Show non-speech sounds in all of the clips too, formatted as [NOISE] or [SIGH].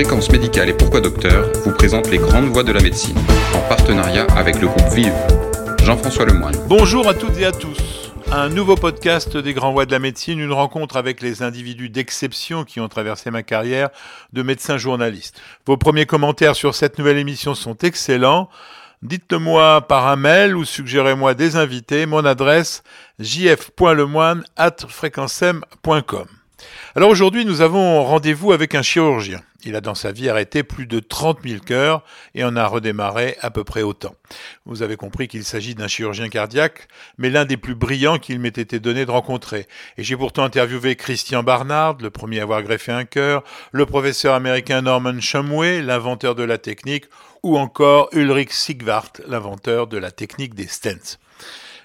Fréquence médicale et pourquoi docteur vous présente les grandes voies de la médecine en partenariat avec le groupe Vive. Jean-François Lemoine. Bonjour à toutes et à tous. Un nouveau podcast des grands voies de la médecine, une rencontre avec les individus d'exception qui ont traversé ma carrière de médecin journaliste. Vos premiers commentaires sur cette nouvelle émission sont excellents. Dites-le moi par un mail ou suggérez-moi des invités. Mon adresse jf.lemoine at. Alors aujourd'hui, nous avons rendez-vous avec un chirurgien. Il a dans sa vie arrêté plus de 30 000 cœurs et en a redémarré à peu près autant. Vous avez compris qu'il s'agit d'un chirurgien cardiaque, mais l'un des plus brillants qu'il m'ait été donné de rencontrer. Et j'ai pourtant interviewé Christian Barnard, le premier à avoir greffé un cœur, le professeur américain Norman Shumway, l'inventeur de la technique, ou encore Ulrich Sigvart, l'inventeur de la technique des stents.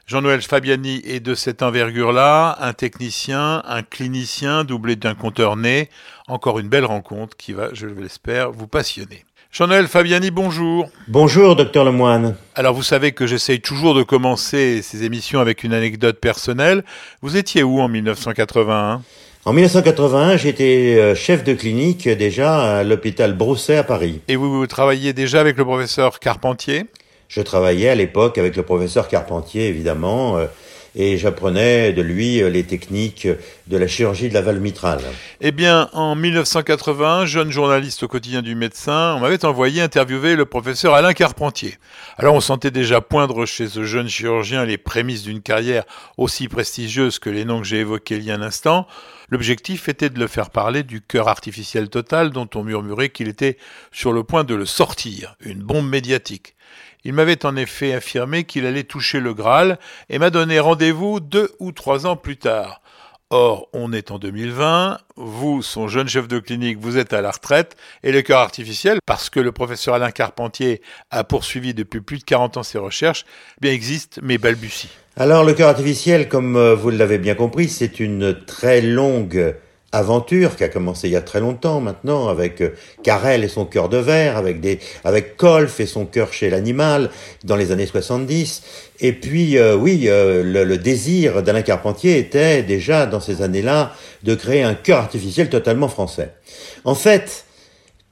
Jean-Noël Fabiani est de cette envergure-là, un technicien, un clinicien doublé d'un compteur né. Encore une belle rencontre qui va, je l'espère, vous passionner. Jean-Noël Fabiani, bonjour. Bonjour, docteur Lemoine. Alors, vous savez que j'essaye toujours de commencer ces émissions avec une anecdote personnelle. Vous étiez où en 1981 En 1981, j'étais euh, chef de clinique déjà à l'hôpital Brousset à Paris. Et vous, vous travailliez déjà avec le professeur Carpentier? Je travaillais à l'époque avec le professeur Carpentier, évidemment, euh, et j'apprenais de lui euh, les techniques de la chirurgie de la valve mitrale. Eh bien, en 1980, jeune journaliste au quotidien du médecin, on m'avait envoyé interviewer le professeur Alain Carpentier. Alors on sentait déjà poindre chez ce jeune chirurgien les prémices d'une carrière aussi prestigieuse que les noms que j'ai évoqués il y a un instant. L'objectif était de le faire parler du cœur artificiel total dont on murmurait qu'il était sur le point de le sortir, une bombe médiatique. Il m'avait en effet affirmé qu'il allait toucher le Graal et m'a donné rendez-vous deux ou trois ans plus tard. Or, on est en 2020, vous, son jeune chef de clinique, vous êtes à la retraite, et le cœur artificiel, parce que le professeur Alain Carpentier a poursuivi depuis plus de 40 ans ses recherches, eh bien existe, mais balbutie. Alors, le cœur artificiel, comme euh, vous l'avez bien compris, c'est une très longue aventure qui a commencé il y a très longtemps maintenant avec euh, Carrel et son cœur de verre, avec des, avec Kolf et son cœur chez l'animal dans les années 70. Et puis euh, oui, euh, le, désir d'Alain Carpentier était déjà dans ces années-là de créer un cœur artificiel totalement français. En fait,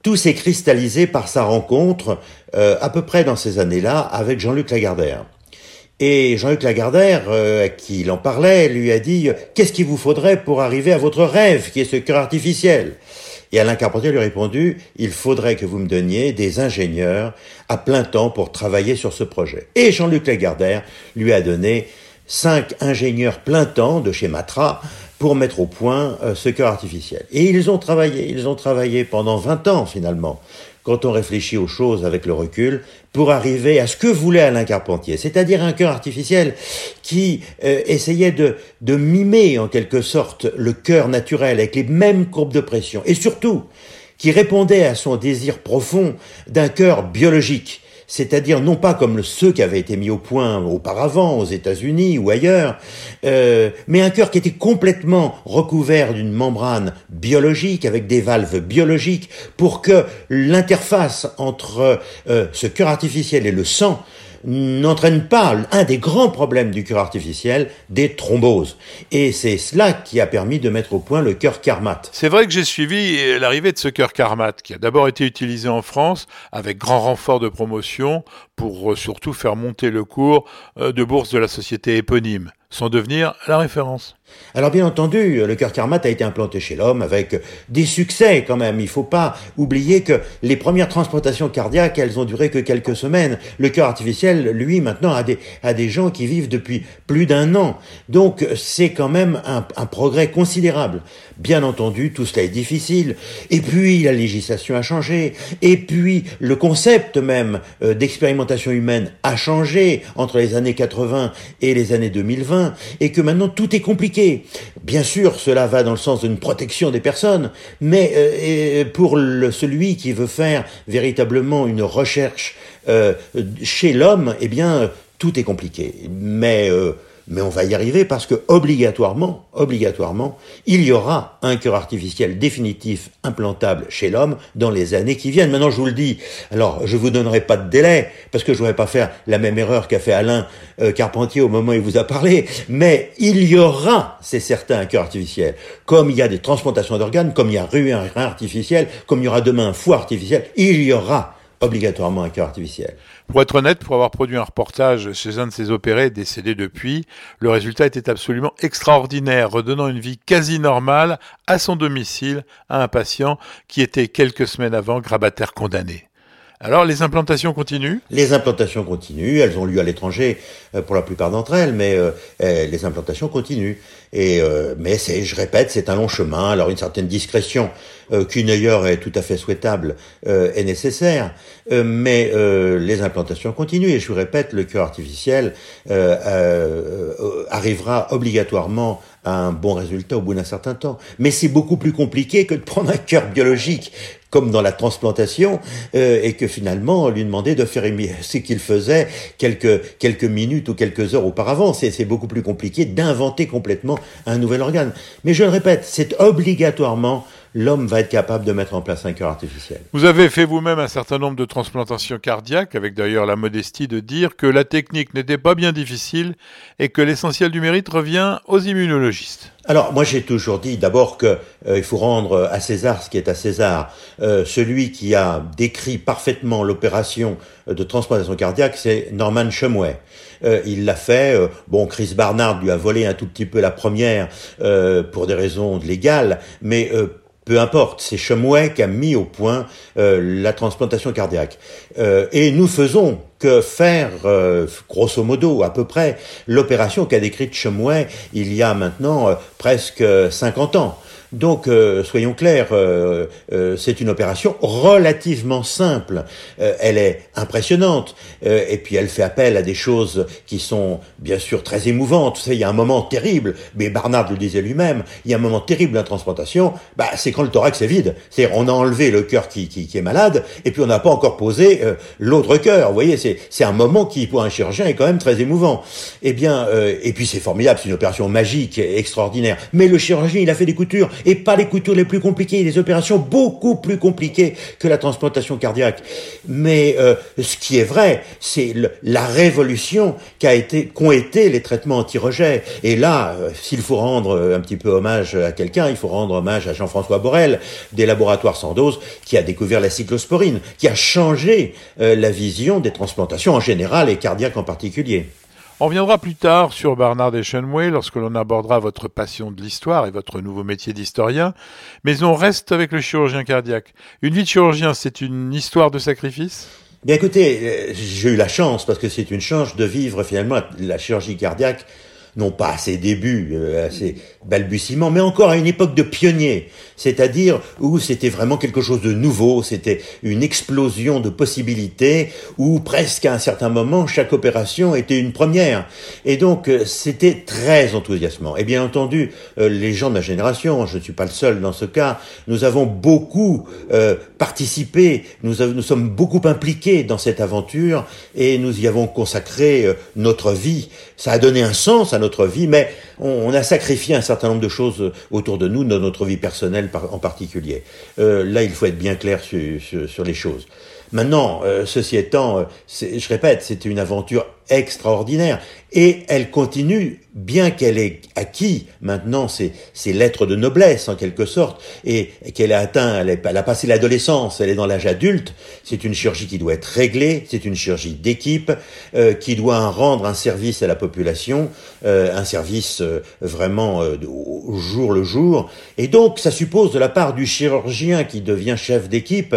tout s'est cristallisé par sa rencontre à peu près dans ces années-là avec Jean-Luc Lagardère. Et Jean-Luc Lagardère, euh, à qui il en parlait, lui a dit « Qu'est-ce qu'il vous faudrait pour arriver à votre rêve, qui est ce cœur artificiel ?» Et Alain Carpentier lui a répondu « Il faudrait que vous me donniez des ingénieurs à plein temps pour travailler sur ce projet. » Et Jean-Luc Lagardère lui a donné cinq ingénieurs plein temps de chez Matra pour mettre au point euh, ce cœur artificiel. Et ils ont travaillé, ils ont travaillé pendant 20 ans finalement quand on réfléchit aux choses avec le recul, pour arriver à ce que voulait Alain Carpentier, c'est-à-dire un cœur artificiel qui euh, essayait de, de mimer en quelque sorte le cœur naturel avec les mêmes courbes de pression, et surtout qui répondait à son désir profond d'un cœur biologique c'est-à-dire non pas comme ceux qui avaient été mis au point auparavant aux États-Unis ou ailleurs, euh, mais un cœur qui était complètement recouvert d'une membrane biologique avec des valves biologiques pour que l'interface entre euh, ce cœur artificiel et le sang n'entraîne pas un des grands problèmes du cœur artificiel, des thromboses. Et c'est cela qui a permis de mettre au point le cœur Carmat. C'est vrai que j'ai suivi l'arrivée de ce cœur Carmat, qui a d'abord été utilisé en France avec grand renfort de promotion pour euh, surtout faire monter le cours euh, de bourse de la société éponyme, sans devenir la référence. Alors bien entendu, le cœur Carmat a été implanté chez l'homme avec des succès quand même. Il faut pas oublier que les premières transplantations cardiaques, elles ont duré que quelques semaines. Le cœur artificiel, lui, maintenant, a des, a des gens qui vivent depuis plus d'un an. Donc c'est quand même un, un, progrès considérable. Bien entendu, tout cela est difficile. Et puis la législation a changé. Et puis le concept même euh, d'expérimentation humaine a changé entre les années 80 et les années 2020. Et que maintenant tout est compliqué Bien sûr, cela va dans le sens d'une protection des personnes, mais euh, pour celui qui veut faire véritablement une recherche euh, chez l'homme, eh bien, tout est compliqué. Mais euh, mais on va y arriver parce que obligatoirement, obligatoirement, il y aura un cœur artificiel définitif implantable chez l'homme dans les années qui viennent. Maintenant, je vous le dis. Alors, je vous donnerai pas de délai parce que je voudrais pas faire la même erreur qu'a fait Alain euh, Carpentier au moment où il vous a parlé. Mais il y aura, c'est certain, un cœur artificiel. Comme il y a des transplantations d'organes, comme il y a un rein artificiel, comme il y aura demain un foie artificiel, il y aura obligatoirement un cœur artificiel. Pour être honnête, pour avoir produit un reportage chez un de ces opérés décédés depuis, le résultat était absolument extraordinaire, redonnant une vie quasi normale à son domicile à un patient qui était quelques semaines avant grabataire condamné. Alors, les implantations continuent Les implantations continuent, elles ont lieu à l'étranger euh, pour la plupart d'entre elles, mais euh, euh, les implantations continuent. Et mais c'est, je répète, c'est un long chemin. Alors une certaine discrétion, qu'une ailleurs est tout à fait souhaitable, est nécessaire. mais les implantations continuent. Et je vous répète, le cœur artificiel arrivera obligatoirement à un bon résultat au bout d'un certain temps. Mais c'est beaucoup plus compliqué que de prendre un cœur biologique comme dans la transplantation, euh, et que finalement on lui demandait de faire ce qu'il faisait quelques, quelques minutes ou quelques heures auparavant. C'est beaucoup plus compliqué d'inventer complètement un nouvel organe. Mais je le répète, c'est obligatoirement l'homme va être capable de mettre en place un cœur artificiel. Vous avez fait vous-même un certain nombre de transplantations cardiaques, avec d'ailleurs la modestie de dire que la technique n'était pas bien difficile et que l'essentiel du mérite revient aux immunologistes. Alors moi j'ai toujours dit d'abord qu'il euh, faut rendre à César ce qui est à César. Euh, celui qui a décrit parfaitement l'opération de transplantation cardiaque, c'est Norman Shumway. Euh, il l'a fait. bon, Chris Barnard lui a volé un tout petit peu la première pour des raisons légales, mais peu importe, c'est Chemouet qui a mis au point euh, la transplantation cardiaque. Euh, et nous faisons que faire, euh, grosso modo, à peu près, l'opération qu'a décrite Chemouet il y a maintenant presque 50 ans. Donc, euh, soyons clairs, euh, euh, c'est une opération relativement simple. elle est impressionnante, et puis elle fait appel à des choses qui sont bien sûr très émouvantes. Vous savez, il y a un moment terrible, mais Barnard le disait lui-même, il y a un moment terrible transplantation, bah, c'est quand le thorax est vide. C'est-à-dire, on a enlevé le cœur qui, qui, qui, est malade, et puis on n'a pas encore posé l'autre cœur. Vous voyez, c'est un moment qui, pour un chirurgien, est quand même très émouvant. Eh bien, et puis c'est formidable, c'est une opération magique, extraordinaire. Mais le chirurgien, il a fait des coutures, et pas les coutures les plus compliquées, des opérations beaucoup plus compliquées que la transplantation cardiaque. Mais euh, ce qui est vrai, c'est la révolution qu'a été, qu'ont été les traitements anti-rejet. Et là, euh, s'il faut rendre euh, un petit peu hommage à quelqu'un, il faut rendre hommage à Jean-François Borel, des laboratoires Sandoz, qui a découvert la cyclosporine, qui a changé la vision des transplantations en général et cardiaques en particulier. On reviendra plus tard sur Bernard Eschenway lorsque l'on abordera votre passion de l'histoire et votre nouveau métier d'historien, mais on reste avec le chirurgien cardiaque. Une vie de chirurgien, c'est une histoire de sacrifice? Bien écoutez, euh, j'ai eu la chance, parce que c'est une chance de vivre finalement la chirurgie cardiaque non pas à ses débuts, euh, à ses balbutiements, mais encore à une époque de pionnier, c'est-à-dire où c'était vraiment quelque chose de nouveau, c'était une explosion de possibilités, où presque à un certain moment, chaque opération était une première. Et donc, euh, c'était très enthousiasmant. Et bien entendu, euh, les gens de ma génération, je ne suis pas le seul dans ce cas, nous avons beaucoup participé, nous, nous sommes beaucoup impliqués dans cette aventure, et nous y avons consacré notre vie. Ça a donné un sens à notre vie, mais on, a sacrifié un certain nombre de choses autour de nous, dans notre vie personnelle en particulier. Euh, là, il faut être bien clair sur, les choses. Maintenant, euh, ceci étant, euh, je répète, c'était une aventure extraordinaire. Et elle continue, bien qu'elle ait acquis maintenant ses, lettres de noblesse en quelque sorte, et qu'elle a atteint, elle, a passé l'adolescence, elle est dans l'âge adulte, c'est une chirurgie qui doit être réglée, c'est une chirurgie d'équipe, euh, qui doit rendre un service à la population, euh, un service euh, vraiment au jour le jour. Et donc, ça suppose de la part du chirurgien qui devient chef d'équipe,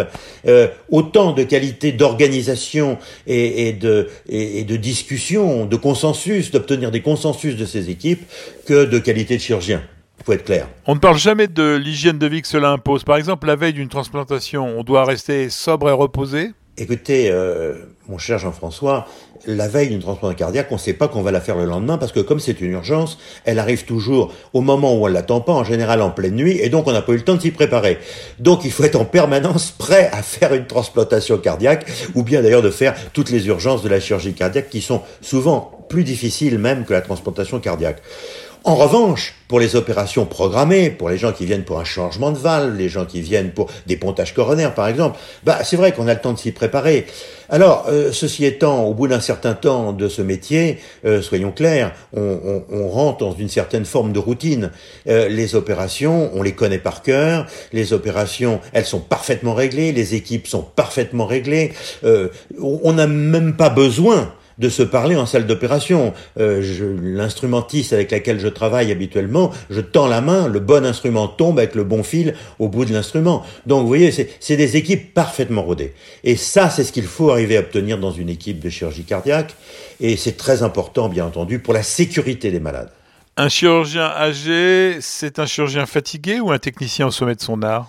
autant de qualité d'organisation et, de, et, et de discussion, de consensus, d'obtenir des consensus de ces équipes, que de qualité de chirurgien. Il faut être clair. On ne parle jamais de l'hygiène de vie que cela impose. Par exemple, la veille d'une transplantation, on doit rester sobre et reposé? Écoutez, euh, mon cher Jean-François, la veille d'une transplantation cardiaque, on ne sait pas qu'on va la faire le lendemain parce que comme c'est une urgence, elle arrive toujours au moment où on l'attend pas, en général en pleine nuit, et donc on n'a pas eu le temps de s'y préparer. Donc il faut être en permanence prêt à faire une transplantation cardiaque, ou bien d'ailleurs de faire toutes les urgences de la chirurgie cardiaque qui sont souvent plus difficiles même que la transplantation cardiaque. En revanche, pour les opérations programmées, pour les gens qui viennent pour un changement de valve, les gens qui viennent pour des pontages coronaires par exemple, bah c'est vrai qu'on a le temps de s'y préparer. Alors, euh, ceci étant, au bout d'un certain temps de ce métier, euh, soyons clairs, on, rentre dans une certaine forme de routine. Euh, les opérations, on les connaît par cœur. Les opérations, elles sont parfaitement réglées. Les équipes sont parfaitement réglées. on n'a même pas besoin de se parler en salle d'opération. Euh, L'instrumentiste avec laquelle je travaille habituellement, je tends la main, le bon instrument tombe avec le bon fil au bout de l'instrument. Donc vous voyez, c'est des équipes parfaitement rodées. Et ça, c'est ce qu'il faut arriver à obtenir dans une équipe de chirurgie cardiaque. Et c'est très important, bien entendu, pour la sécurité des malades. Un chirurgien âgé, c'est un chirurgien fatigué ou un technicien au sommet de son art?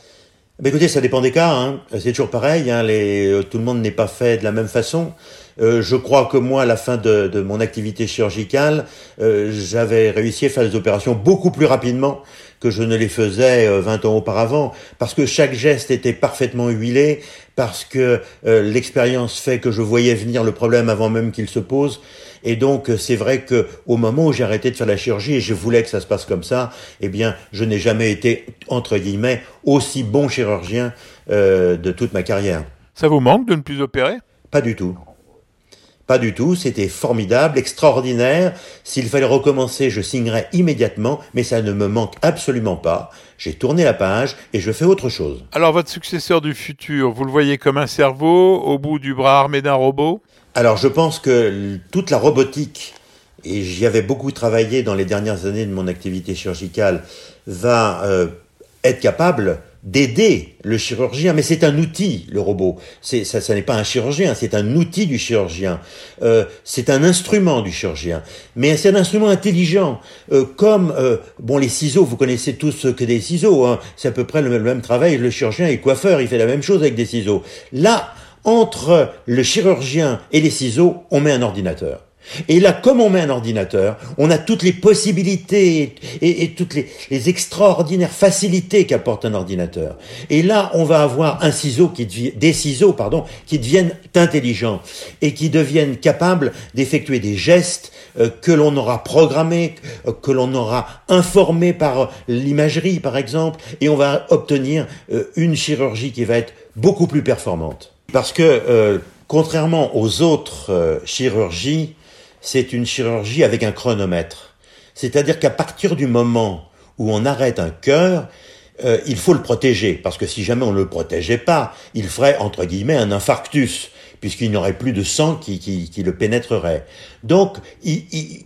Ben écoutez, ça dépend des cas. Hein. C'est toujours pareil. Hein. Les, euh, tout le monde n'est pas fait de la même façon. Euh, je crois que moi, à la fin de, de mon activité chirurgicale, euh, j'avais réussi à faire des opérations beaucoup plus rapidement que je ne les faisais 20 ans auparavant, parce que chaque geste était parfaitement huilé, parce que l'expérience fait que je voyais venir le problème avant même qu'il se pose, et donc, c'est vrai que au moment où j'ai arrêté de faire la chirurgie et je voulais que ça se passe comme ça, eh bien, je n'ai jamais été, entre guillemets, aussi bon chirurgien euh, de toute ma carrière. Ça vous manque de ne plus opérer? Pas du tout. Pas du tout, c'était formidable, extraordinaire. S'il fallait recommencer, je signerais immédiatement, mais ça ne me manque absolument pas. J'ai tourné la page et je fais autre chose. Alors votre successeur du futur, vous le voyez comme un cerveau au bout du bras armé d'un robot? Alors je pense que toute la robotique, et j'y avais beaucoup travaillé dans les dernières années de mon activité chirurgicale, va euh, être capable d'aider le chirurgien, mais c'est un outil, le robot. C'est ça, ça n'est pas un chirurgien, c'est un outil du chirurgien. Euh, c'est un instrument du chirurgien, mais c'est un instrument intelligent, euh, comme bon les ciseaux. Vous connaissez tous ce que des ciseaux. Hein. C'est à peu près le même travail. Le chirurgien est coiffeur, il fait la même chose avec des ciseaux. Là, entre le chirurgien et les ciseaux, on met un ordinateur. Et là, comme on met un ordinateur, on a toutes les possibilités et, toutes les, extraordinaires facilités qu'apporte un ordinateur. Et là, on va avoir un ciseau qui des ciseaux, pardon, qui deviennent intelligents et qui deviennent capables d'effectuer des gestes euh, que l'on aura programmés, euh, que l'on aura informés par l'imagerie, par exemple, et on va obtenir euh, une chirurgie qui va être beaucoup plus performante. Parce que, euh, contrairement aux autres euh, chirurgies, c'est une chirurgie avec un chronomètre. C'est-à-dire qu'à partir du moment où on arrête un cœur, euh, il faut le protéger, parce que si jamais on ne le protégeait pas, il ferait, entre guillemets, un infarctus puisqu'il n'y aurait plus de sang qui, le pénétrerait. Donc,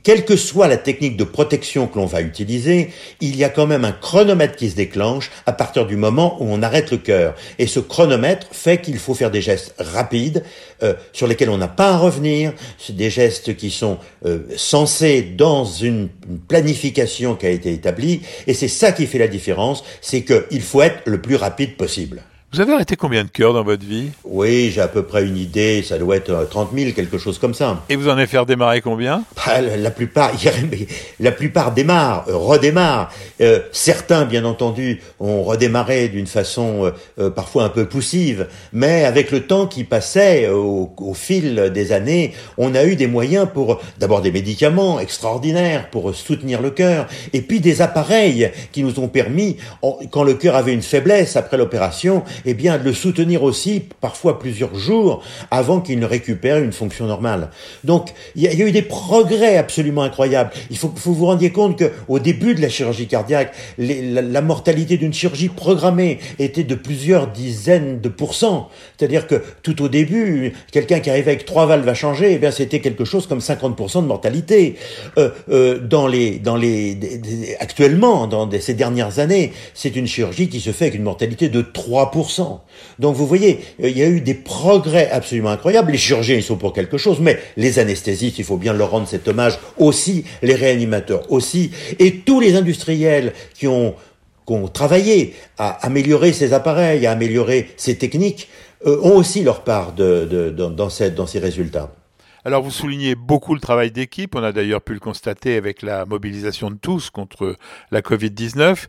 quelle que soit la technique de protection que l'on va utiliser, il y a quand même un chronomètre qui se déclenche à partir du moment où on arrête le cœur. Et ce chronomètre fait qu'il faut faire des gestes rapides euh, sur lesquels on n'a pas à revenir, des gestes qui sont euh, censés dans une planification qui a été établie. Et c'est ça qui fait la différence, c'est qu'il faut être le plus rapide possible. Vous avez arrêté combien de cœurs dans votre vie? Oui, j'ai à peu près une idée, ça doit être 30 euh, 000, quelque chose comme ça. Et vous en avez fait démarrer combien? Bah, la, plupart, [LAUGHS] la plupart démarrent, euh, redémarrent. Euh, certains, bien entendu, ont redémarré d'une façon parfois un peu poussive, mais avec le temps qui passait, au, fil des années, on a eu des moyens pour, d'abord des médicaments extraordinaires pour soutenir le cœur, et puis des appareils qui nous ont permis, quand le cœur avait une faiblesse après l'opération, eh bien, de le soutenir aussi, parfois plusieurs jours, avant qu'il ne récupère une fonction normale. Donc, il y, a eu des progrès absolument incroyables. Il faut que vous vous rendiez compte qu'au début de la chirurgie cardiaque, la, mortalité d'une chirurgie programmée était de plusieurs dizaines de pourcents. C'est-à-dire que tout au début, quelqu'un qui arrivait avec trois valves à changer, eh bien, c'était quelque chose comme 50% de mortalité. Euh, euh, dans les, dans les, actuellement, dans ces dernières années, c'est une chirurgie qui se fait avec une mortalité de 3%. Donc vous voyez, euh, il y a eu des progrès absolument incroyables. Les chirurgiens, ils sont pour quelque chose, mais les anesthésistes, il faut bien leur rendre cet hommage aussi, les réanimateurs aussi, et tous les industriels qui ont, travaillé à améliorer ces appareils, à améliorer ces techniques, ont aussi leur part dans ces résultats. Alors vous soulignez beaucoup le travail d'équipe, on a d'ailleurs pu le constater avec la mobilisation de tous contre la Covid-19.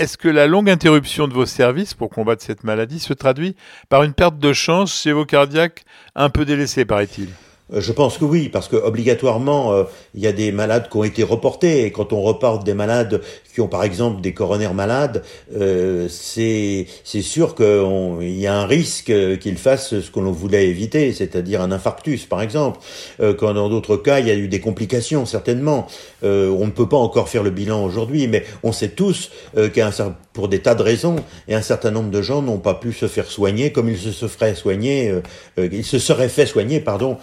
Est-ce que la longue interruption de vos services pour combattre cette maladie se traduit par une perte de chance chez vos cardiaques un peu délaissés, paraît-il? Je pense que oui, parce que obligatoirement, euh, il y a des malades qui ont été reportés. Et quand on reporte des malades qui ont par exemple des coronaires malades, euh, c'est c'est sûr qu'il y a un risque qu'ils fassent ce que l'on voulait éviter, c'est-à-dire un infarctus par exemple. Euh, quand dans d'autres cas, il y a eu des complications certainement. Euh, on ne peut pas encore faire le bilan aujourd'hui, mais on sait tous euh, qu'un pour des tas de raisons, et un certain nombre de gens n'ont pas pu se faire soigner comme ils se feraient soigner, ils se seraient fait soigner, pardon,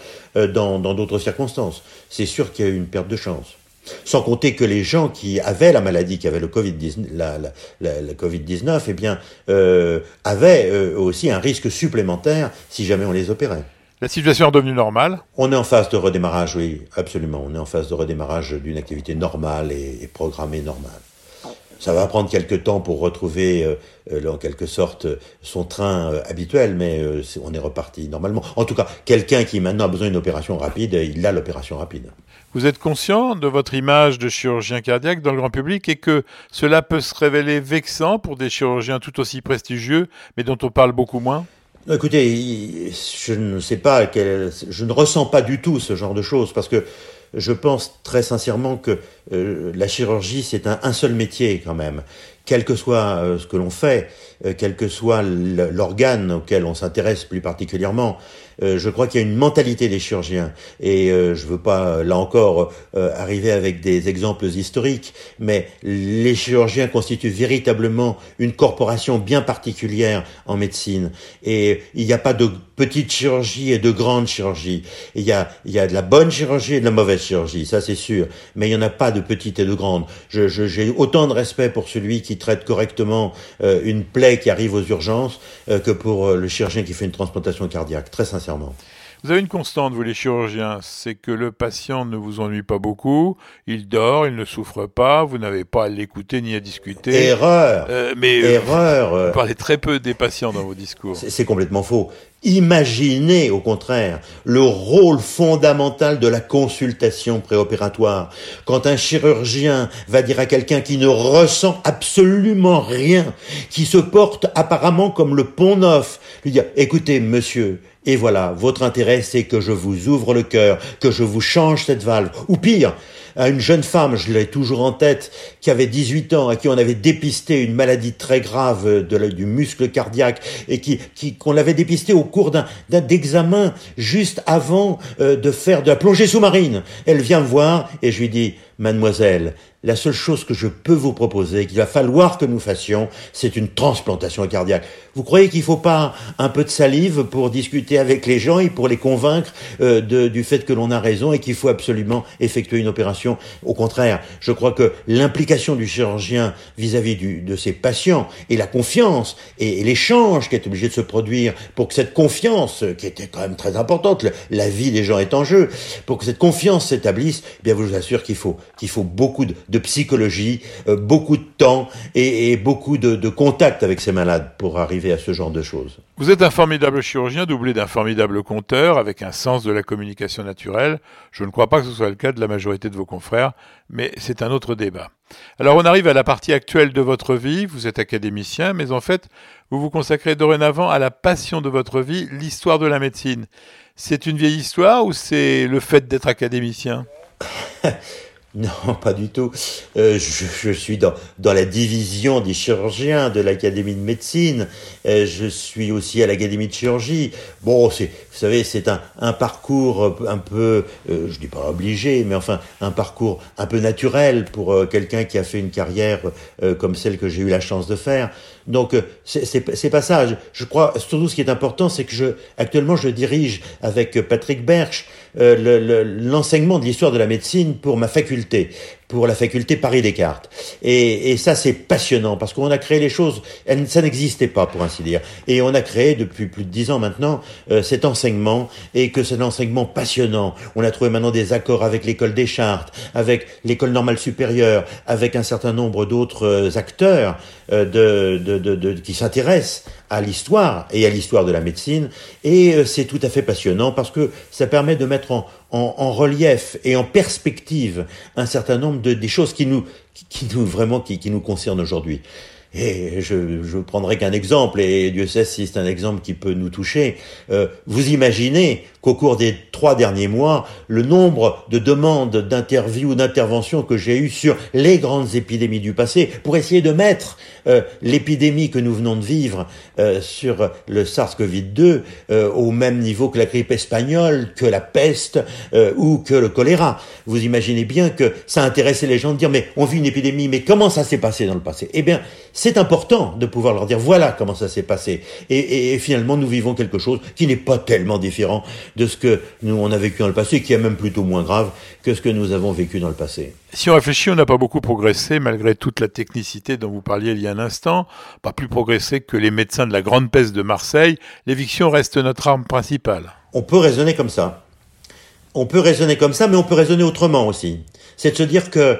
dans d'autres circonstances. C'est sûr qu'il y a eu une perte de chance. Sans compter que les gens qui avaient la maladie, qui avaient le Covid-19, la, la, COVID eh bien, euh, avaient euh, aussi un risque supplémentaire si jamais on les opérait. La situation est devenue normale? On est en phase de redémarrage, oui, absolument. On est en phase de redémarrage d'une activité normale et, et programmée normale. Ça va prendre quelques temps pour retrouver, euh, euh, en quelque sorte, son train euh, habituel, mais on est reparti normalement. En tout cas, quelqu'un qui maintenant a besoin d'une opération rapide, il a l'opération rapide. Vous êtes conscient de votre image de chirurgien cardiaque dans le grand public et que cela peut se révéler vexant pour des chirurgiens tout aussi prestigieux, mais dont on parle beaucoup moins? Écoutez, je ne sais pas, je ne ressens pas du tout ce genre de choses parce que je pense très sincèrement que euh, la chirurgie, c'est un, seul métier quand même. Quel que soit euh, ce que l'on fait, euh, quel que soit l'organe auquel on s'intéresse plus particulièrement, je crois qu'il y a une mentalité des chirurgiens. Et je veux pas, là encore, arriver avec des exemples historiques, mais les chirurgiens constituent véritablement une corporation bien particulière en médecine. Et il n'y a pas de petite chirurgie et de grande chirurgie. Il y a, il y a de la bonne chirurgie et de la mauvaise chirurgie, ça c'est sûr. Mais il n'y en a pas de petite et de grande. J'ai je, autant de respect pour celui qui traite correctement euh, une plaie qui arrive aux urgences euh, que pour euh, le chirurgien qui fait une transplantation cardiaque, très sincèrement. Vous avez une constante, vous les chirurgiens, c'est que le patient ne vous ennuie pas beaucoup, il dort, il ne souffre pas, vous n'avez pas à l'écouter ni à discuter. Erreur Mais Erreur Vous parlez très peu des patients dans vos discours. C'est complètement faux. Imaginez au contraire le rôle fondamental de la consultation préopératoire. Quand un chirurgien va dire à quelqu'un qui ne ressent absolument rien, qui se porte apparemment comme le pont neuf, lui dire écoutez monsieur, et voilà, votre intérêt c'est que je vous ouvre le cœur, que je vous change cette valve, ou pire, à une jeune femme, je l'ai toujours en tête, qui avait 18 ans, à qui on avait dépisté une maladie très grave de du muscle cardiaque et qui qu'on l'avait dépisté au cours d'un d'examen juste avant euh, de faire de la plongée sous-marine. Elle vient me voir et je lui dis Mademoiselle, la seule chose que je peux vous proposer, qu'il va falloir que nous fassions, c'est une transplantation cardiaque. Vous croyez qu'il faut pas un peu de salive pour discuter avec les gens et pour les convaincre euh, du fait que l'on a raison et qu'il faut absolument effectuer une opération Au contraire, je crois que l'implication du chirurgien vis-à-vis de ses patients et la confiance et, l'échange qui est obligé de se produire pour que cette confiance, qui était quand même très importante, la vie des gens est en jeu, pour que cette confiance s'établisse, eh bien, je vous assure qu'il faut qu'il faut beaucoup de, de psychologie, euh, beaucoup de temps et, beaucoup de, de contact avec ces malades pour arriver à ce genre de choses. Vous êtes un formidable chirurgien doublé d'un formidable conteur avec un sens de la communication naturelle. Je ne crois pas que ce soit le cas de la majorité de vos confrères, mais c'est un autre débat. Alors on arrive à la partie actuelle de votre vie. Vous êtes académicien, mais en fait, vous vous consacrez dorénavant à la passion de votre vie, l'histoire de la médecine. C'est une vieille histoire ou c'est le fait d'être académicien? [LAUGHS] [LAUGHS] Non, pas du tout. Euh, je, je, suis dans, dans la division des chirurgiens de l'Académie de médecine. Euh, je suis aussi à l'Académie de chirurgie. Bon, c'est, vous savez, c'est un, un parcours un peu, euh, je dis pas obligé, mais enfin un parcours un peu naturel pour euh, quelqu'un qui a fait une carrière euh, comme celle que j'ai eu la chance de faire. Donc c'est pas ça. Je, crois surtout ce qui est important, c'est que je actuellement je dirige avec Patrick Berch l'enseignement de l'histoire de la médecine pour ma faculté pour la faculté Paris Descartes. Et, et ça, c'est passionnant parce qu'on a créé les choses, ça n'existait pas pour ainsi dire. Et on a créé depuis plus de dix ans maintenant euh, cet enseignement et que c'est un enseignement passionnant. On a trouvé maintenant des accords avec l'école des chartes, avec l'école normale supérieure, avec un certain nombre d'autres euh, acteurs euh, de, de, de, de, qui s'intéressent à l'histoire et à l'histoire de la médecine. Et c'est tout à fait passionnant parce que ça permet de mettre en, en, en relief et en perspective un certain nombre de des choses qui nous, qui, nous vraiment qui, qui nous concernent aujourd'hui. Et je, je prendrai qu'un exemple, et Dieu sait si c'est un exemple qui peut nous toucher. Euh, vous imaginez qu'au cours des trois derniers mois, le nombre de demandes d'interviews ou d'interventions que j'ai eues sur les grandes épidémies du passé, pour essayer de mettre euh, l'épidémie que nous venons de vivre euh, sur le SARS-CoV-2 euh, au même niveau que la grippe espagnole, que la peste euh, ou que le choléra. Vous imaginez bien que ça intéressait les gens de dire mais on vit une épidémie, mais comment ça s'est passé dans le passé? Eh bien, c'est important de pouvoir leur dire voilà comment ça s'est passé. Et, et, et, finalement, nous vivons quelque chose qui n'est pas tellement différent de ce que nous on a vécu dans le passé, qui est même plutôt moins grave que ce que nous avons vécu dans le passé. Si on réfléchit, on n'a pas beaucoup progressé malgré toute la technicité dont vous parliez il y a un instant. Pas plus progressé que les médecins de la grande peste de Marseille. L'éviction reste notre arme principale. On peut raisonner comme ça. On peut raisonner comme ça, mais on peut raisonner autrement aussi. C'est de se dire que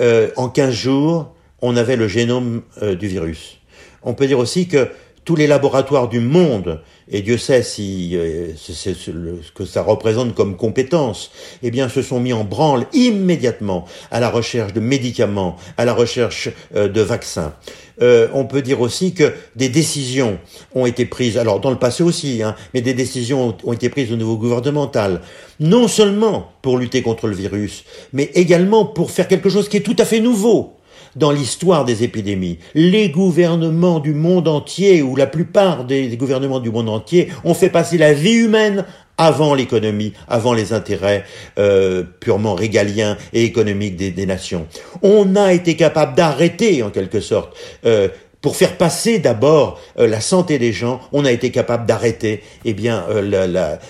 euh, en 15 jours, on avait le génome euh, du virus. On peut dire aussi que tous les laboratoires du monde, et Dieu sait si euh, c'est ce que ça représente comme compétence, eh bien, se sont mis en branle immédiatement à la recherche de médicaments, à la recherche euh, de vaccins. Euh, on peut dire aussi que des décisions ont été prises, alors dans le passé aussi, hein, mais des décisions ont, ont été prises au niveau gouvernemental, non seulement pour lutter contre le virus, mais également pour faire quelque chose qui est tout à fait nouveau, dans l'histoire des épidémies. Les gouvernements du monde entier, ou la plupart des gouvernements du monde entier, ont fait passer la vie humaine avant l'économie, avant les intérêts euh, purement régaliens et économiques des, nations. On a été capable d'arrêter, en quelque sorte, euh, pour faire passer d'abord euh, la santé des gens, on a été capable d'arrêter eh bien euh, la,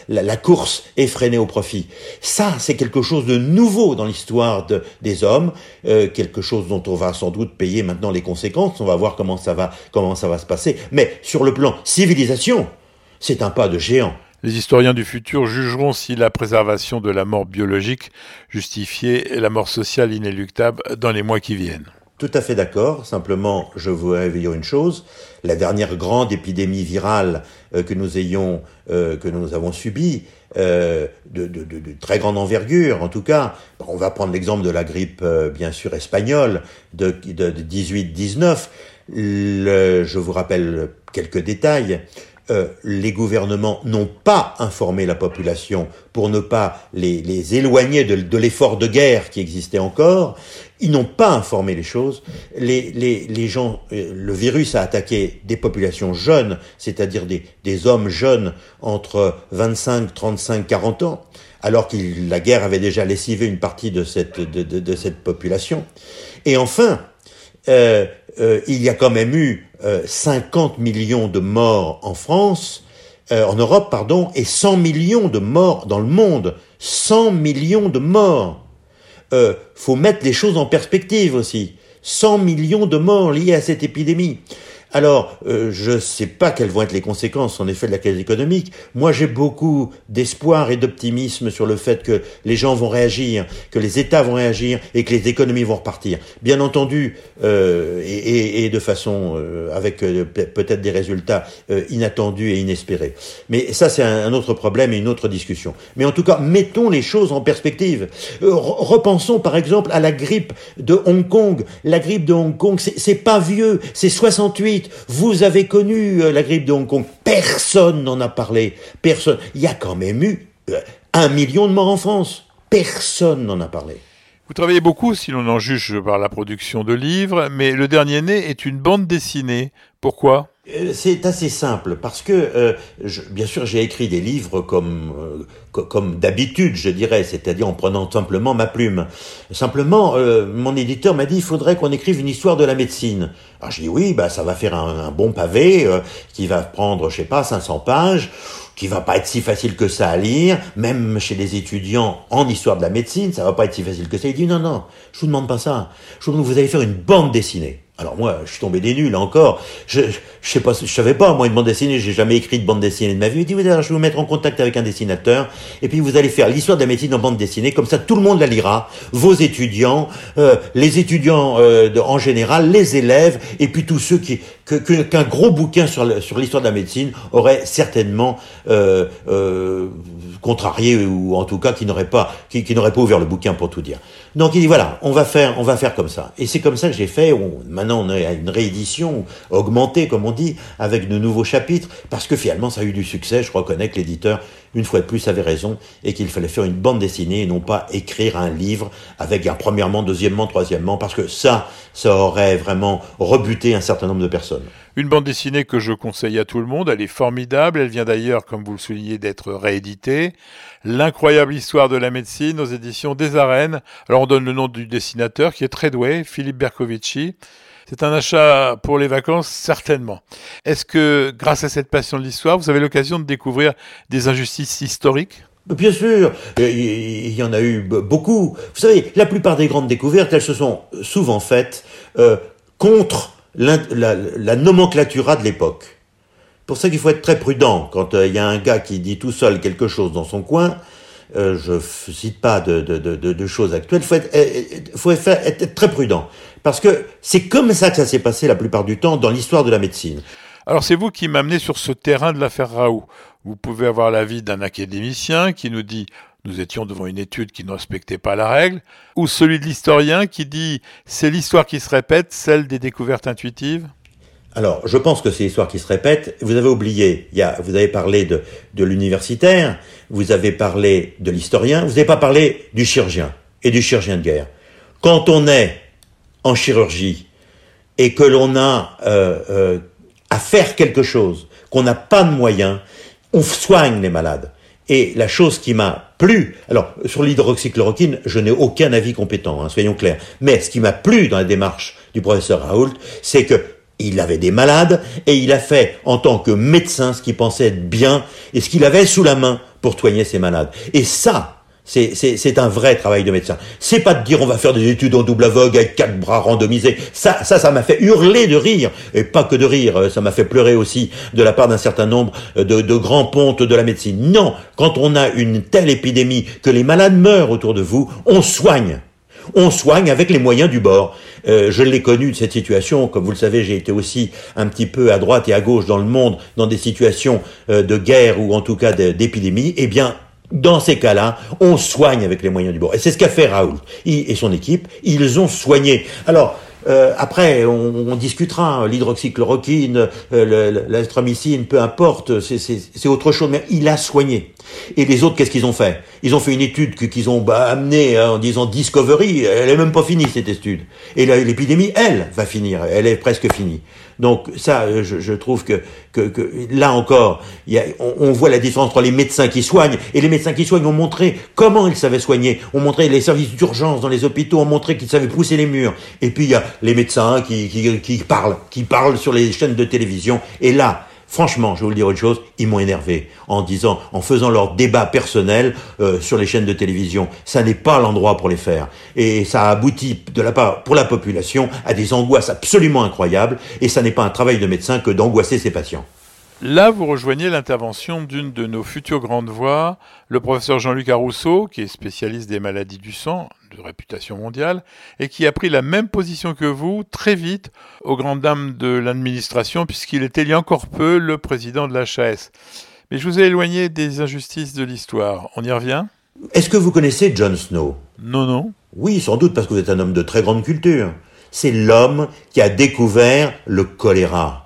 la, la, course effrénée au profit. Ça, c'est quelque chose de nouveau dans l'histoire de, des hommes, euh, quelque chose dont on va sans doute payer maintenant les conséquences. On va voir comment ça va comment ça va se passer. Mais sur le plan civilisation, c'est un pas de géant. Les historiens du futur jugeront si la préservation de la mort biologique justifiait la mort sociale inéluctable dans les mois qui viennent. Tout à fait d'accord. Simplement, je veux réveiller une chose. La dernière grande épidémie virale euh, que nous ayons, euh, que nous avons subie, euh, de, très grande envergure, en tout cas, on va prendre l'exemple de la grippe, bien sûr, espagnole de, de 18-19. Je vous rappelle quelques détails. Euh, les gouvernements n'ont pas informé la population pour ne pas les, les éloigner de, de l'effort de guerre qui existait encore. Ils n'ont pas informé les choses. Les, les, les gens, euh, le virus a attaqué des populations jeunes, c'est-à-dire des, des hommes jeunes entre 25, 35, 40 ans, alors que la guerre avait déjà lessivé une partie de cette, de, de, de cette population. Et enfin, euh, euh, il y a quand même eu euh, 50 millions de morts en France, euh, en Europe, pardon, et 100 millions de morts dans le monde. 100 millions de morts. Euh, faut mettre les choses en perspective aussi. 100 millions de morts liés à cette épidémie. Alors, euh, je ne sais pas quelles vont être les conséquences, en effet, de la crise économique. Moi, j'ai beaucoup d'espoir et d'optimisme sur le fait que les gens vont réagir, que les États vont réagir et que les économies vont repartir. Bien entendu, euh, et, de façon euh, avec peut-être des résultats inattendus et inespérés. Mais ça, c'est un, autre problème et une autre discussion. Mais en tout cas, mettons les choses en perspective. Repensons, par exemple, à la grippe de Hong Kong. La grippe de Hong Kong, c'est pas vieux, c'est 68 vous avez connu euh, la grippe de Hong Kong. Personne n'en a parlé. Personne. Il y a quand même eu euh, un million de morts en France. Personne n'en a parlé. Vous travaillez beaucoup, si l'on en juge par la production de livres, mais le dernier né est une bande dessinée. Pourquoi? C'est assez simple parce que euh, bien sûr j'ai écrit des livres comme euh, comme d'habitude je dirais c'est-à-dire en prenant simplement ma plume simplement euh, mon éditeur m'a dit il faudrait qu'on écrive une histoire de la médecine alors je dis oui bah ça va faire un, un bon pavé qui va prendre je sais pas 500 pages qui va pas être si facile que ça à lire, même chez les étudiants en histoire de la médecine, ça va pas être si facile que ça. Il dit non, non, je vous demande pas ça. Je vous demande, vous allez faire une bande dessinée. Alors moi, je suis tombé des nuls, là encore. Je, je, sais pas, je savais pas, moi, une bande dessinée, j'ai jamais écrit de bande dessinée de ma vie. Il dit, oui, alors, je vais vous mettre en contact avec un dessinateur, et puis vous allez faire l'histoire de la en bande dessinée, comme ça tout le monde la lira, vos étudiants, euh, les étudiants euh, en général, les élèves, et puis tous ceux qui, qu'un que, gros bouquin sur, l'histoire de la médecine aurait certainement euh, euh, contrarié ou en tout cas qui n'aurait pas qui, n'aurait pas ouvert le bouquin pour tout dire. Donc il dit voilà, on va faire on va faire comme ça. Et c'est comme ça que j'ai fait. Maintenant on a une réédition augmentée comme on dit avec de nouveaux chapitres parce que finalement ça a eu du succès. Je reconnais que l'éditeur une fois de plus avait raison et qu'il fallait faire une bande dessinée et non pas écrire un livre avec un premièrement, deuxièmement, troisièmement parce que ça ça aurait vraiment rebuté un certain nombre de personnes. Une bande dessinée que je conseille à tout le monde, elle est formidable, elle vient d'ailleurs, comme vous le soulignez, d'être rééditée. L'incroyable histoire de la médecine aux éditions des arènes. Alors on donne le nom du dessinateur qui est très doué, Philippe Bercovici. C'est un achat pour les vacances, certainement. Est-ce que, grâce à cette passion de l'histoire, vous avez l'occasion de découvrir des injustices historiques? Bien sûr, il y en a eu beaucoup. Vous savez, la plupart des grandes découvertes, elles se sont souvent faites euh, contre la, la, nomenclatura de l'époque. Pour ça qu'il faut être très prudent quand euh, il y a un gars qui dit tout seul quelque chose dans son coin. Euh, je cite pas de, choses actuelles. Il faut, être, faut être, être très prudent parce que c'est comme ça que ça s'est passé la plupart du temps dans l'histoire de la médecine. Alors c'est vous qui m'amenez sur ce terrain de l'affaire Raoult. Vous pouvez avoir l'avis d'un académicien qui nous dit nous étions devant une étude qui ne respectait pas la règle, ou celui de l'historien qui dit c'est l'histoire qui se répète, celle des découvertes intuitives? Alors, je pense que c'est l'histoire qui se répète. Vous avez oublié, vous avez parlé de, de l'universitaire, vous avez parlé de l'historien, vous n'avez pas parlé du chirurgien et du chirurgien de guerre. Quand on est en chirurgie et que l'on a euh, euh, à faire quelque chose, qu'on n'a pas de moyens, on soigne les malades. Et la chose qui m'a plu, alors sur l'hydroxychloroquine, je n'ai aucun avis compétent, hein, soyons clairs, mais ce qui m'a plu dans la démarche du professeur Raoult, c'est que il avait des malades et il a fait en tant que médecin ce qu'il pensait être bien et ce qu'il avait sous la main pour soigner ses malades. Et ça, c'est un vrai travail de médecin. C'est pas de dire on va faire des études en double aveugle avec quatre bras randomisés. Ça, ça, ça m'a fait hurler de rire. Et pas que de rire, ça m'a fait pleurer aussi de la part d'un certain nombre de, de grands pontes de la médecine. Non, quand on a une telle épidémie que les malades meurent autour de vous, on soigne. On soigne avec les moyens du bord. Euh, je l'ai connu de cette situation. Comme vous le savez, j'ai été aussi un petit peu à droite et à gauche dans le monde, dans des situations euh, de guerre ou en tout cas d'épidémie. Eh bien, dans ces cas-là, on soigne avec les moyens du bord. Et c'est ce qu'a fait Raoul et son équipe. Ils ont soigné. Alors, euh, après, on, discutera l'hydroxychloroquine, euh, peu importe, c'est autre chose. Mais il a soigné. Et les autres, qu'est-ce qu'ils ont fait? Ils ont fait une étude qu'ils ont bah, amenée hein, en disant Discovery. Elle est même pas finie cette étude. Et l'épidémie, elle, va finir. Elle est presque finie. Donc ça, euh, je, trouve que, là encore, on, voit la différence entre les médecins qui soignent et les médecins qui soignent ont montré comment ils savaient soigner, ont montré les services d'urgence dans les hôpitaux, ont montré qu'ils savaient pousser les murs. Et puis il y a les médecins qui parlent, qui parlent sur les chaînes de télévision. Et là, Franchement, je vais vous dire une chose, ils m'ont énervé en disant, en faisant leur débat personnel euh, sur les chaînes de télévision. Ça n'est pas l'endroit pour les faire. Et ça aboutit de la part, pour la population, à des angoisses absolument incroyables. Et ça n'est pas un travail de médecin que d'angoisser ses patients. Là, vous rejoignez l'intervention d'une de nos futures grandes voix, le professeur Jean-Luc Arousseau, qui est spécialiste des maladies du sang, de réputation mondiale, et qui a pris la même position que vous très vite aux grandes dames de l'administration, puisqu'il était il y a encore peu le président de l'HAS. Mais je vous ai éloigné des injustices de l'histoire. On y revient? Est-ce que vous connaissez Jon Snow? Non, non. Oui, sans doute, parce que vous êtes un homme de très grande culture. C'est l'homme qui a découvert le choléra.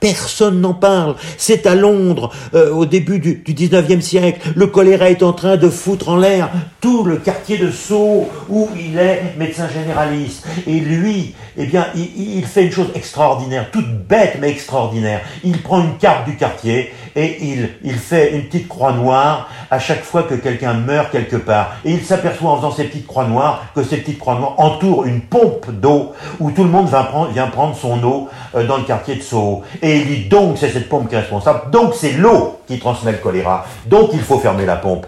Personne n'en parle. C'est à Londres, euh, au début du, du 19e siècle. Le choléra est en train de foutre en l'air tout le quartier de Sceaux où il est médecin généraliste. Et lui, eh bien, il, fait une chose extraordinaire, toute bête mais extraordinaire. Il prend une carte du quartier et il, fait une petite croix noire à chaque fois que quelqu'un meurt quelque part. Et il s'aperçoit en faisant ces petites croix noires que ces petites croix noires entourent une pompe d'eau où tout le monde vient prendre son eau euh, dans le quartier de. Et Et il dit donc c'est cette pompe qui est responsable, donc c'est l'eau qui transmet le choléra, donc il faut fermer la pompe.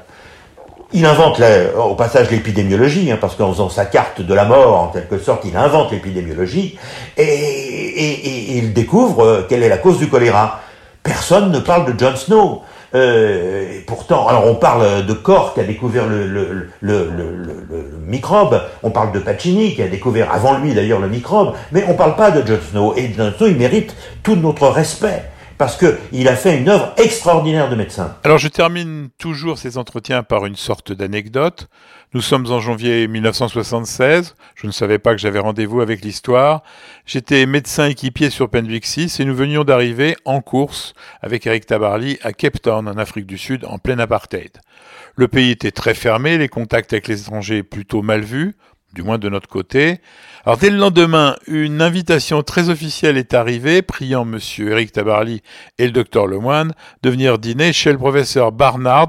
Il invente au passage l'épidémiologie, hein, parce qu'en faisant sa carte de la mort, en quelque sorte, il invente l'épidémiologie, et, il découvre euh, quelle est la cause du choléra. Personne ne parle de John Snow. Euh, et pourtant, alors on parle de Cork qui a découvert le, microbe, on parle de Pacini qui a découvert avant lui d'ailleurs le microbe, mais on ne parle pas de John Snow. Et John Snow, il mérite tout notre respect parce qu'il a fait une œuvre extraordinaire de médecin. Alors je termine toujours ces entretiens par une sorte d'anecdote. Nous sommes en janvier 1976, je ne savais pas que j'avais rendez-vous avec l'histoire. J'étais médecin équipier sur Penvic 6 et nous venions d'arriver en course avec Eric Tabarly à Cape Town en Afrique du Sud en plein apartheid. Le pays était très fermé, les contacts avec les étrangers plutôt mal vus, du moins de notre côté. Alors dès le lendemain, une invitation très officielle est arrivée, priant monsieur Eric Tabarly et le docteur Lemoine de venir dîner chez le professeur Barnard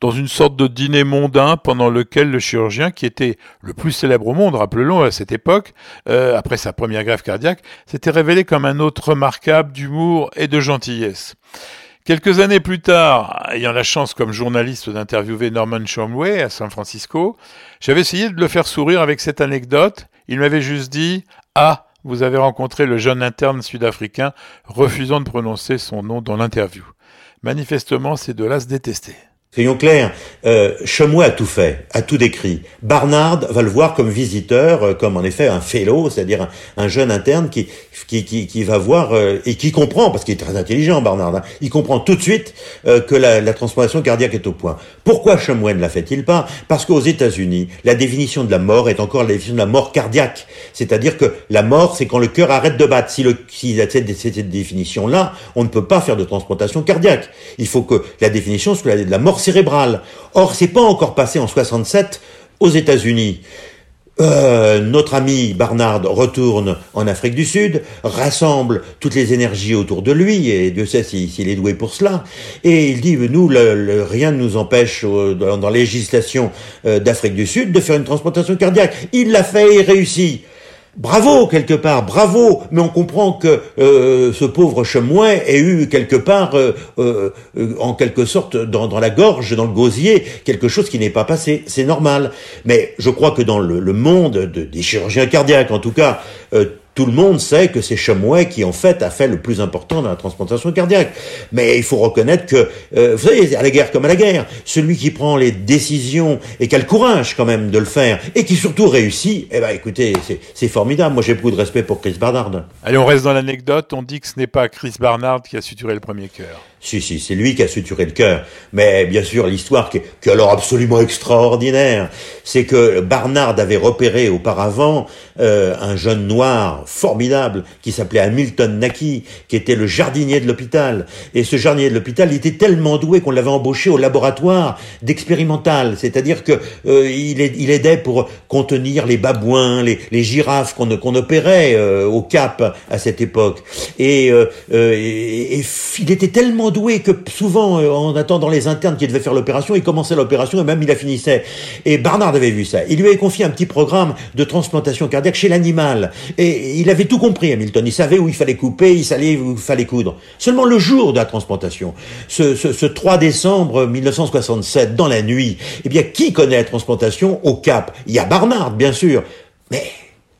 dans une sorte de dîner mondain pendant lequel le chirurgien, qui était le plus célèbre au monde, rappelons à cette époque, euh, après sa première greffe cardiaque, s'était révélé comme un autre remarquable d'humour et de gentillesse. Quelques années plus tard, ayant la chance comme journaliste d'interviewer Norman Chomway à San Francisco, j'avais essayé de le faire sourire avec cette anecdote il m'avait juste dit Ah, vous avez rencontré le jeune interne sud-africain, refusant de prononcer son nom dans l'interview. Manifestement, ces deux-là se détestaient. Soyons clairs, euh, a tout fait, a tout décrit. Barnard va le voir comme visiteur, euh, comme en effet un fellow, c'est-à-dire un, jeune interne qui, qui, va voir euh, et qui comprend, parce qu'il est très intelligent, Barnard, hein, il comprend tout de suite euh, que la, la, transplantation cardiaque est au point. Pourquoi Shumway ne la fait-il pas? Parce qu'aux États-Unis, la définition de la mort est encore la définition de la mort cardiaque, c'est-à-dire que la mort, c'est quand le cœur arrête de battre. Si, le, si cette, cette définition-là, on ne peut pas faire de transplantation cardiaque. Il faut que la définition soit la de la mort cérébrale. Or, c'est pas encore passé en 67 aux États-Unis. Euh, notre ami Barnard retourne en Afrique du Sud, rassemble toutes les énergies autour de lui, et Dieu sait s'il est doué pour cela, et il dit, nous, rien ne nous empêche euh, dans, la législation euh, d'Afrique du Sud de faire une transplantation cardiaque. Il l'a fait et réussit. Bravo quelque part, bravo, mais on comprend que euh, ce pauvre chemin ait eu quelque part, euh, euh, en quelque sorte, dans, dans, la gorge, dans le gosier, quelque chose qui n'est pas passé. C'est normal. Mais je crois que dans le, le monde de, des chirurgiens cardiaques, en tout cas, tout le monde sait que c'est Chemouet qui en fait a fait le plus important dans la transplantation cardiaque. Mais il faut reconnaître que, euh, vous savez, à la guerre comme à la guerre, celui qui prend les décisions et qui a le courage quand même de le faire et qui surtout réussit, eh ben écoutez, c'est formidable. Moi j'ai beaucoup de respect pour Chris Barnard. Allez, on reste dans l'anecdote. On dit que ce n'est pas Chris Barnard qui a suturé le premier cœur. Si, si, c'est lui qui a suturé le cœur. Mais bien sûr, l'histoire qui, qui, est alors absolument extraordinaire, c'est que Barnard avait repéré auparavant euh, un jeune noir formidable qui s'appelait Hamilton Naki, qui était le jardinier de l'hôpital. Et ce jardinier de l'hôpital, il était tellement doué qu'on l'avait embauché au laboratoire d'expérimental. C'est-à-dire que euh, il, il, aidait pour contenir les babouins, les, les girafes qu'on qu'on opérait euh, au Cap à cette époque. Et, euh, et, et il était tellement doué que souvent, euh, en attendant les internes qui devaient faire l'opération, il commençait l'opération et même il la finissait. Et Barnard avait vu ça. Il lui avait confié un petit programme de transplantation cardiaque chez l'animal. Et il avait tout compris, Hamilton. Il savait où il fallait couper, il savait où il fallait coudre. Seulement le jour de la transplantation, ce, ce 3 décembre 1967, dans la nuit, eh bien, qui connaît la transplantation au Cap? Il y a Barnard, bien sûr. Mais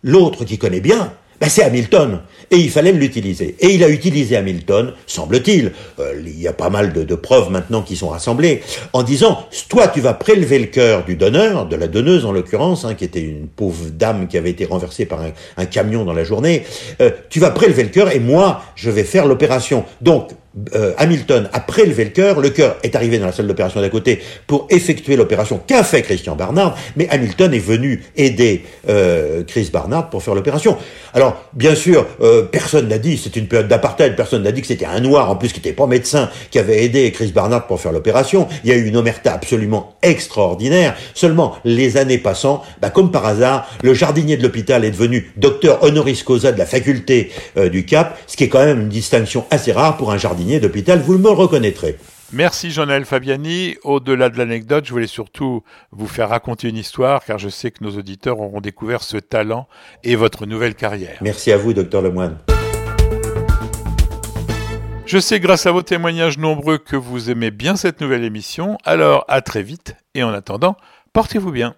l'autre qui connaît bien, ben c'est Hamilton. Et il fallait l'utiliser. Et il a utilisé Hamilton, semble-t-il, euh, il y a pas mal de, de, preuves maintenant qui sont rassemblées, en disant, toi tu vas prélever le cœur du donneur, de la donneuse en l'occurrence, hein, qui était une pauvre dame qui avait été renversée par un, camion dans la journée, euh, tu vas prélever le cœur et moi je vais faire l'opération. Donc euh, Hamilton a prélevé le cœur, le cœur est arrivé dans la salle d'opération d'à côté pour effectuer l'opération qu'a fait Christian Barnard, mais Hamilton est venu aider euh, Chris Barnard pour faire l'opération. Alors, bien sûr, euh, personne n'a dit, c'est une période d'apartheid, personne n'a dit que c'était un noir, en plus qui n'était pas médecin, qui avait aidé Chris Barnard pour faire l'opération. Il y a eu une omerta absolument extraordinaire. Seulement, les années passant, bah, comme par hasard, le jardinier de l'hôpital est devenu docteur honoris causa de la faculté du Cap, ce qui est quand même une distinction assez rare pour un jardinier d'hôpital, vous me reconnaîtrez. Merci Jean-Noël Fabiani. Au-delà de l'anecdote, je voulais surtout vous faire raconter une histoire car je sais que nos auditeurs auront découvert ce talent et votre nouvelle carrière. Merci à vous, docteur Lemoine. Je sais grâce à vos témoignages nombreux que vous aimez bien cette nouvelle émission, alors à très vite et en attendant, portez-vous bien.